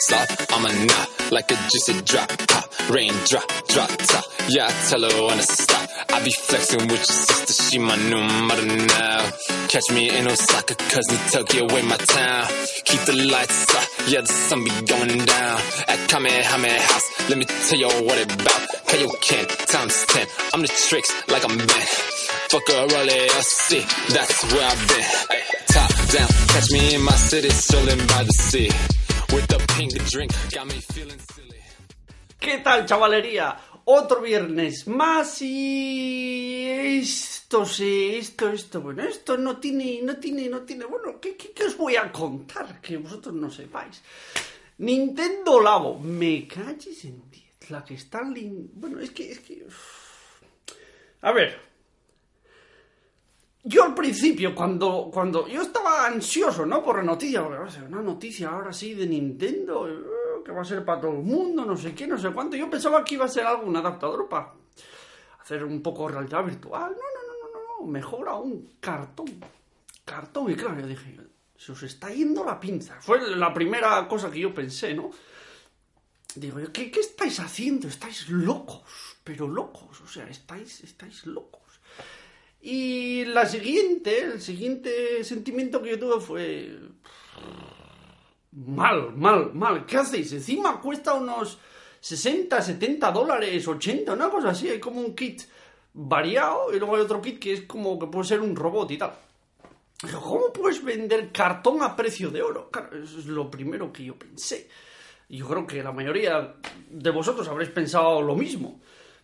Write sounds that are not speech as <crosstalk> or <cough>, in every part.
Stop, I'm a knot like a juicy drop, pop, rain drop, drop top. Yeah, I tell her when to stop. I be flexing with your sister, she my new mother now. Catch me in Osaka, cause New Tokyo away my town. Keep the lights up, yeah, the sun be going down. At Kamehameha House, let me tell you what it about. Kaioken, times 10, I'm the tricks like I'm Ben. Fuck a Raleigh, LC, that's where I've been. Top down, catch me in my city, chilling by the sea. ¿Qué tal, chavalería? Otro viernes más y esto sí, esto, esto, bueno, esto no tiene, no tiene, no tiene, bueno, ¿qué, qué, os voy a contar que vosotros no sepáis? Nintendo Labo, me calles en 10, la que está. Bueno, es que, es que... A ver, yo al principio, cuando, cuando yo estaba ansioso, ¿no? Por la noticia, porque va a ser una noticia ahora sí de Nintendo, eh, que va a ser para todo el mundo, no sé qué, no sé cuánto. Yo pensaba que iba a ser algo, un adaptador para hacer un poco realidad virtual. No, no, no, no, no, mejor aún, cartón. Cartón, y claro, yo dije, se os está yendo la pinza. Fue la primera cosa que yo pensé, ¿no? Digo, ¿qué, qué estáis haciendo? Estáis locos, pero locos, o sea, estáis, estáis locos. Y la siguiente, el siguiente sentimiento que yo tuve fue... Mal, mal, mal. ¿Qué hacéis? Encima cuesta unos 60, 70 dólares, 80, una cosa así. Hay como un kit variado y luego hay otro kit que es como que puede ser un robot y tal. ¿cómo puedes vender cartón a precio de oro? Claro, eso es lo primero que yo pensé. Yo creo que la mayoría de vosotros habréis pensado lo mismo.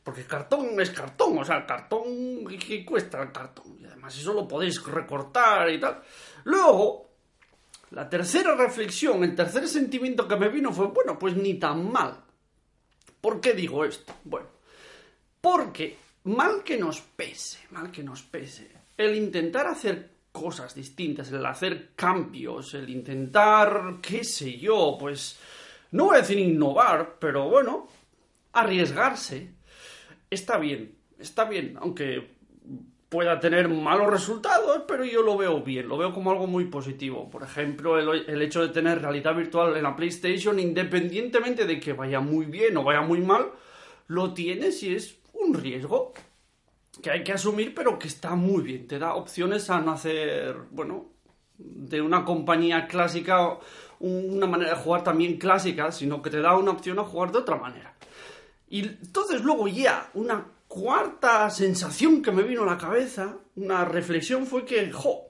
Porque cartón es cartón, o sea, el cartón, ¿qué- ¿qué cuesta el cartón? Y además eso lo podéis recortar y tal. Luego, la tercera reflexión, el tercer sentimiento que me vino fue, bueno, pues ni tan mal. ¿Por qué digo esto? Bueno, porque mal que nos pese, mal que nos pese, el intentar hacer cosas distintas, el hacer cambios, el intentar, qué sé yo, pues, no voy a decir innovar, pero bueno, arriesgarse, está bien, está bien, aunque pueda tener malos resultados, pero yo lo veo bien, lo veo como algo muy positivo. Por ejemplo, el, el hecho de tener realidad virtual en la PlayStation, independientemente de que vaya muy bien o vaya muy mal, lo tienes y es un riesgo que hay que asumir, pero que está muy bien. Te da opciones a no hacer, bueno, de una compañía clásica una manera de jugar también clásica, sino que te da una opción a jugar de otra manera. Y entonces luego ya, una cuarta sensación que me vino a la cabeza, una reflexión fue que, jo,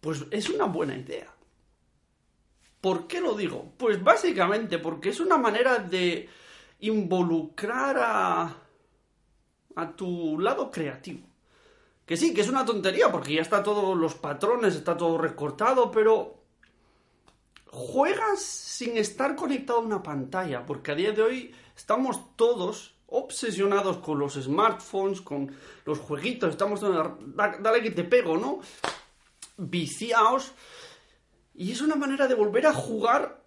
pues es una buena idea. ¿Por qué lo digo? Pues básicamente porque es una manera de involucrar a, a tu lado creativo. Que sí, que es una tontería, porque ya está todos los patrones, está todo recortado, pero juegas sin estar conectado a una pantalla, porque a día de hoy estamos todos obsesionados con los smartphones, con los jueguitos, estamos dale que te pego, ¿no? Viciados. Y es una manera de volver a jugar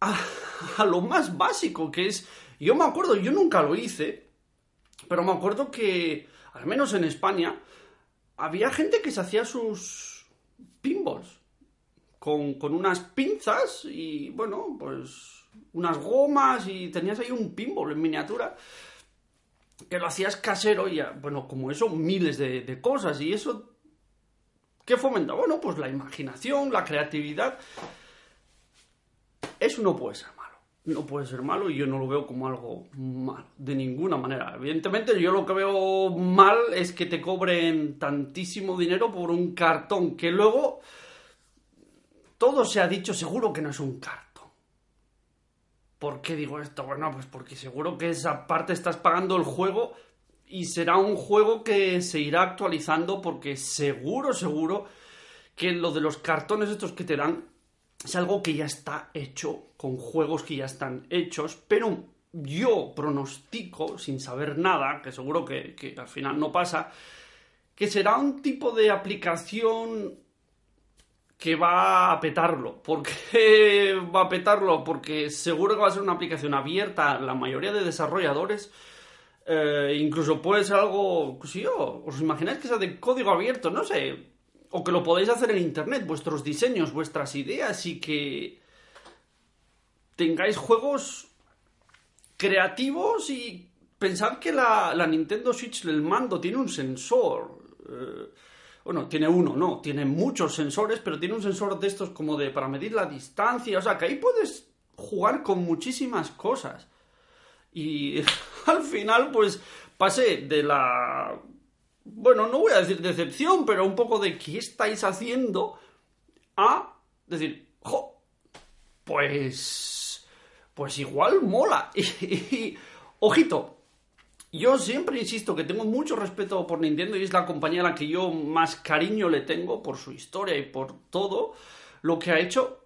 a lo más básico, que es... Yo me acuerdo, yo nunca lo hice, pero me acuerdo que, al menos en España, había gente que se hacía sus pinballs con, unas pinzas y, bueno, pues unas gomas y tenías ahí un pinball en miniatura que lo hacías casero y, bueno, como eso, miles de, de cosas y eso... ¿Qué fomenta? Bueno, pues la imaginación, la creatividad. Eso no puede ser malo. No puede ser malo y yo no lo veo como algo malo, de ninguna manera. Evidentemente, yo lo que veo mal es que te cobren tantísimo dinero por un cartón que luego todo se ha dicho seguro que no es un cartón. ¿Por qué digo esto? Bueno, pues porque seguro que esa parte estás pagando el juego y será un juego que se irá actualizando porque seguro, seguro que lo de los cartones estos que te dan es algo que ya está hecho, con juegos que ya están hechos, pero yo pronostico, sin saber nada, que seguro que, que al final no pasa, que será un tipo de aplicación que va a petarlo. <laughs> ¿Por qué va a petarlo? Porque seguro que va a ser una aplicación abierta la mayoría de desarrolladores. Eh, incluso puede ser algo, si yo, os imagináis que sea de código abierto, no sé. o que lo podéis hacer en internet, vuestros diseños, vuestras ideas y que tengáis juegos creativos y pensad que la, Nintendo Switch, el mando, tiene un sensor. Eh, bueno, tiene uno, no, tiene muchos sensores, pero tiene un sensor de estos como de para medir la distancia. O sea, que ahí puedes jugar con muchísimas cosas. Y <laughs> al final, pues, pasé de la... Bueno, no voy a decir decepción, pero un poco de qué estáis haciendo a decir, jo, pues... Pues igual mola. <laughs> y ojito, yo siempre insisto que tengo mucho respeto por Nintendo y es la compañía a la que yo más cariño le tengo por su historia y por todo lo que ha hecho.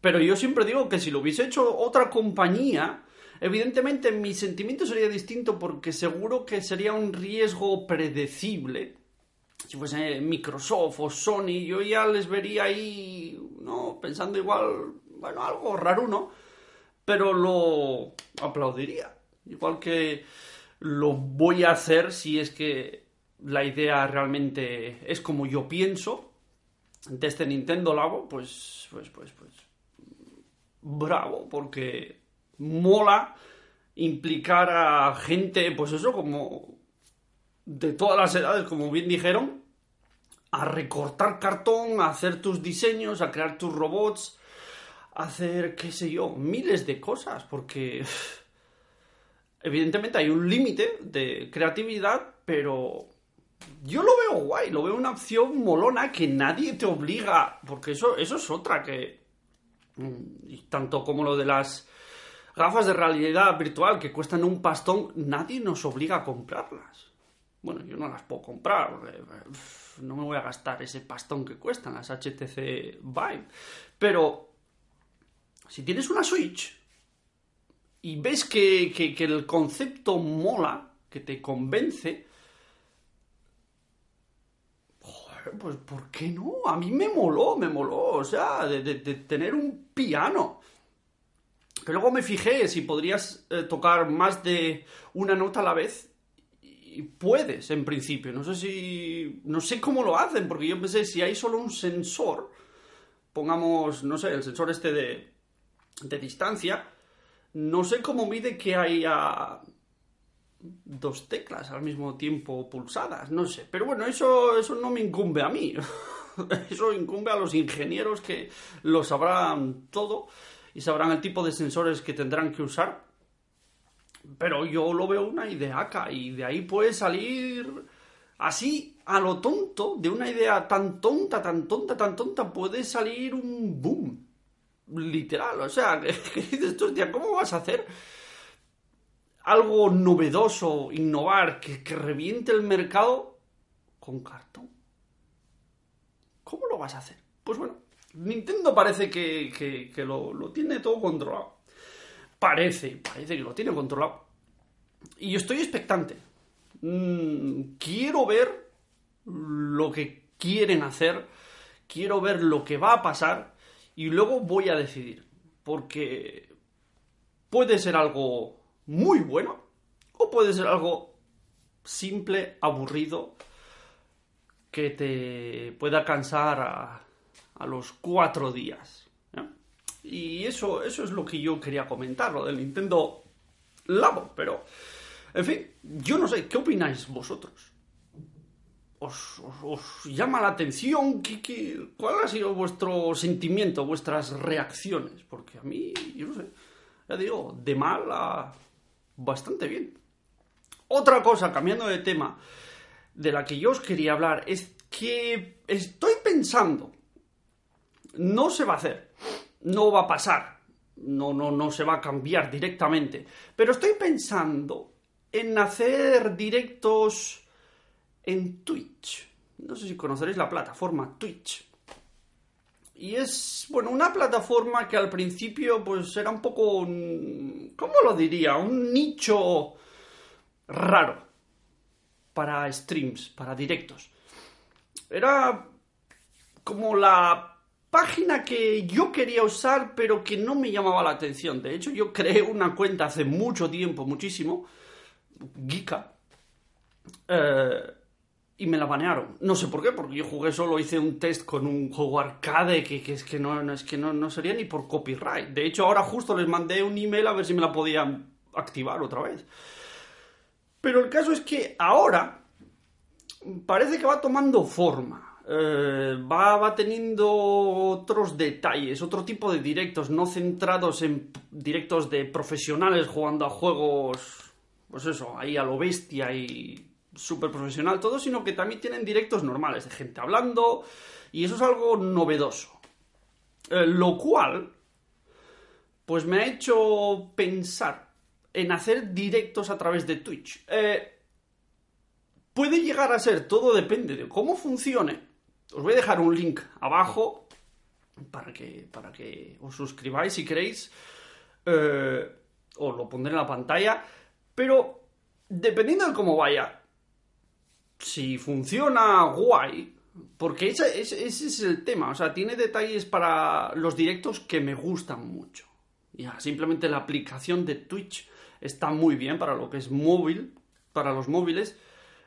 Pero yo siempre digo que si lo hubiese hecho otra compañía, evidentemente mi sentimiento sería distinto porque seguro que sería un riesgo predecible. Si fuese Microsoft o Sony, yo ya les vería ahí, ¿no? Pensando igual, bueno, algo raro, ¿no? Pero lo aplaudiría. Igual que lo voy a hacer si es que la idea realmente es como yo pienso. De este Nintendo Labo, pues, pues, pues, pues, bravo, porque mola implicar a gente, pues eso, como de todas las edades, como bien dijeron, a recortar cartón, a hacer tus diseños, a crear tus robots, a hacer, qué sé yo, miles de cosas, porque Evidentemente hay un límite de creatividad, pero yo lo veo guay, lo veo una opción molona que nadie te obliga, porque eso, eso es otra que... Mm, tanto como lo de las gafas de realidad virtual que cuestan un pastón, nadie nos obliga a comprarlas. Bueno, yo no las puedo comprar, no me voy a gastar ese pastón que cuestan las HTC Vive. Pero si tienes una Switch y ves que, el concepto mola, que te convence, pues ¿por qué no? A mí me moló, me moló, o sea, de, tener un piano. Que luego me fijé si podrías eh, tocar más de una nota a la vez. Y puedes, en principio. No sé si. No sé cómo lo hacen, porque yo pensé, si hay solo un sensor, pongamos, no sé, el sensor este de, de distancia, no sé cómo mide que haya dos teclas al mismo tiempo pulsadas, no sé. Pero bueno, eso, eso no me incumbe a mí. <laughs> Eso incumbe a los ingenieros que lo sabrán todo y sabrán el tipo de sensores que tendrán que usar. Pero yo lo veo una ideaca y de ahí puede salir así a lo tonto, de una idea tan tonta, tan tonta, tan tonta, puede salir un boom literal. O sea, <laughs> que, dices tú, ¿cómo vas a hacer algo novedoso, innovar, que, reviente el mercado con cartón? ¿Cómo lo vas a hacer? Pues bueno, Nintendo parece que, lo, tiene todo controlado. Parece, parece que lo tiene controlado. Y estoy expectante. Mm, quiero ver lo que quieren hacer. Quiero ver lo que va a pasar y luego voy a decidir, porque puede ser algo muy bueno o puede ser algo simple, aburrido, que te pueda cansar a, los cuatro días. Y eso, eso es lo que yo quería comentar, lo del Nintendo Labo, pero, en fin, yo no sé, ¿qué opináis vosotros? Os, llama la atención? ¿Qué, cuál ha sido vuestro sentimiento, vuestras reacciones? Porque a mí, yo no sé, ya digo, de mal a bastante bien. Otra cosa, cambiando de tema, de la que yo os quería hablar, es que estoy pensando, no se va a hacer, no va a pasar, no, no, no se va a cambiar directamente, pero estoy pensando en hacer directos en Twitch. No sé si conoceréis la plataforma Twitch. Y es, bueno, una plataforma que al principio pues era un poco, ¿cómo lo diría? Un nicho raro para streams, para directos. Era como la página que yo quería usar pero que no me llamaba la atención. De hecho, yo creé una cuenta hace mucho tiempo, muchísimo, Geeka, eh, y me la banearon. No sé por qué, porque yo jugué solo, hice un test con un juego arcade que, que es que, no, es que no, no sería ni por copyright. De hecho, ahora justo les mandé un email a ver si me la podían activar otra vez. Pero el caso es que ahora parece que va tomando forma. Eh, va, va teniendo otros detalles, otro tipo de directos, no centrados en directos de profesionales jugando a juegos, pues eso, ahí a lo bestia y súper profesional todo, sino que también tienen directos normales, de gente hablando, y eso es algo novedoso. Eh, lo cual, pues me ha hecho pensar en hacer directos a través de Twitch. Eh, puede llegar a ser, todo depende de cómo funcione, os voy a dejar un link abajo para que, para que os suscribáis si queréis. Eh, os lo pondré en la pantalla. Pero dependiendo de cómo vaya, si funciona guay, porque ese, es el tema. O sea, tiene detalles para los directos que me gustan mucho. Ya, simplemente la aplicación de Twitch está muy bien para lo que es móvil, para los móviles.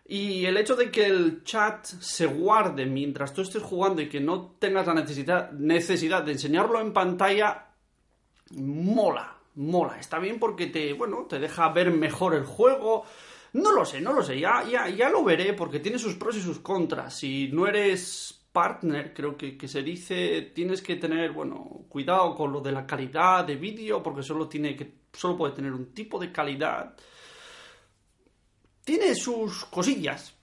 Y el hecho de que el chat se guarde mientras tú estés jugando y que no tengas la necesidad, necesidad de enseñarlo en pantalla, mola, mola. Está bien porque te, bueno, te deja ver mejor el juego. No lo sé, no lo sé, ya, ya, ya lo veré porque tiene sus pros y sus contras. Si no eres partner, creo que, se dice, tienes que tener, bueno, cuidado con lo de la calidad de vídeo porque solo, tiene que, solo puede tener un tipo de calidad tiene sus cosillas.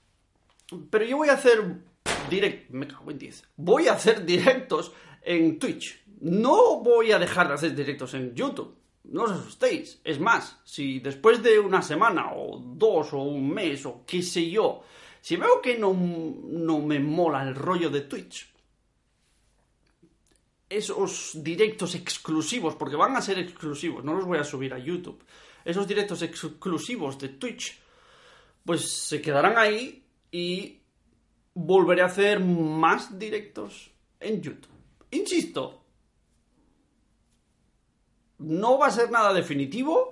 Pero yo voy a hacer direct, me cago en 10. Voy a hacer directos en Twitch. No voy a dejar de hacer directos en YouTube. No os asustéis. Es más, si después de una semana o dos o un mes o qué sé yo, si veo que no, no me mola el rollo de Twitch, esos directos exclusivos, porque van a ser exclusivos, no los voy a subir a YouTube, esos directos exclusivos de Twitch, pues se quedarán ahí y volveré a hacer más directos en YouTube. Insisto, no va a ser nada definitivo.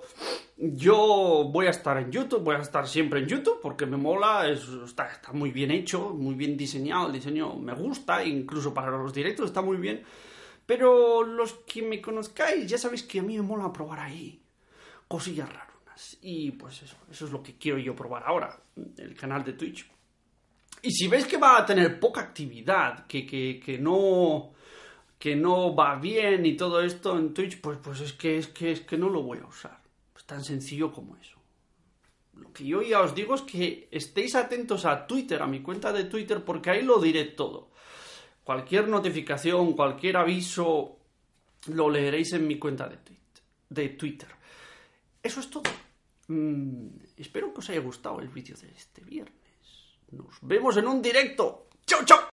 Yo voy a estar en YouTube, voy a estar siempre en YouTube porque me mola, está, está, muy bien hecho, muy bien diseñado, el diseño me gusta, incluso para los directos está muy bien. Pero los que me conozcáis ya sabéis que a mí me mola probar ahí cosillas raras. Y pues eso, eso es lo que quiero yo probar ahora, el canal de Twitch. Y si veis que va a tener poca actividad, que, que, no que no va bien y todo esto en Twitch, pues, pues es que es que es que no lo voy a usar. Es tan sencillo como eso. Lo que yo ya os digo es que estéis atentos a Twitter, a mi cuenta de Twitter, porque ahí lo diré todo. Cualquier notificación, cualquier aviso, lo leeréis en mi cuenta de, de Twitter. Eso es todo. Mm, espero que os haya gustado el vídeo de este viernes. Nos vemos en un directo. ¡Chao, chao!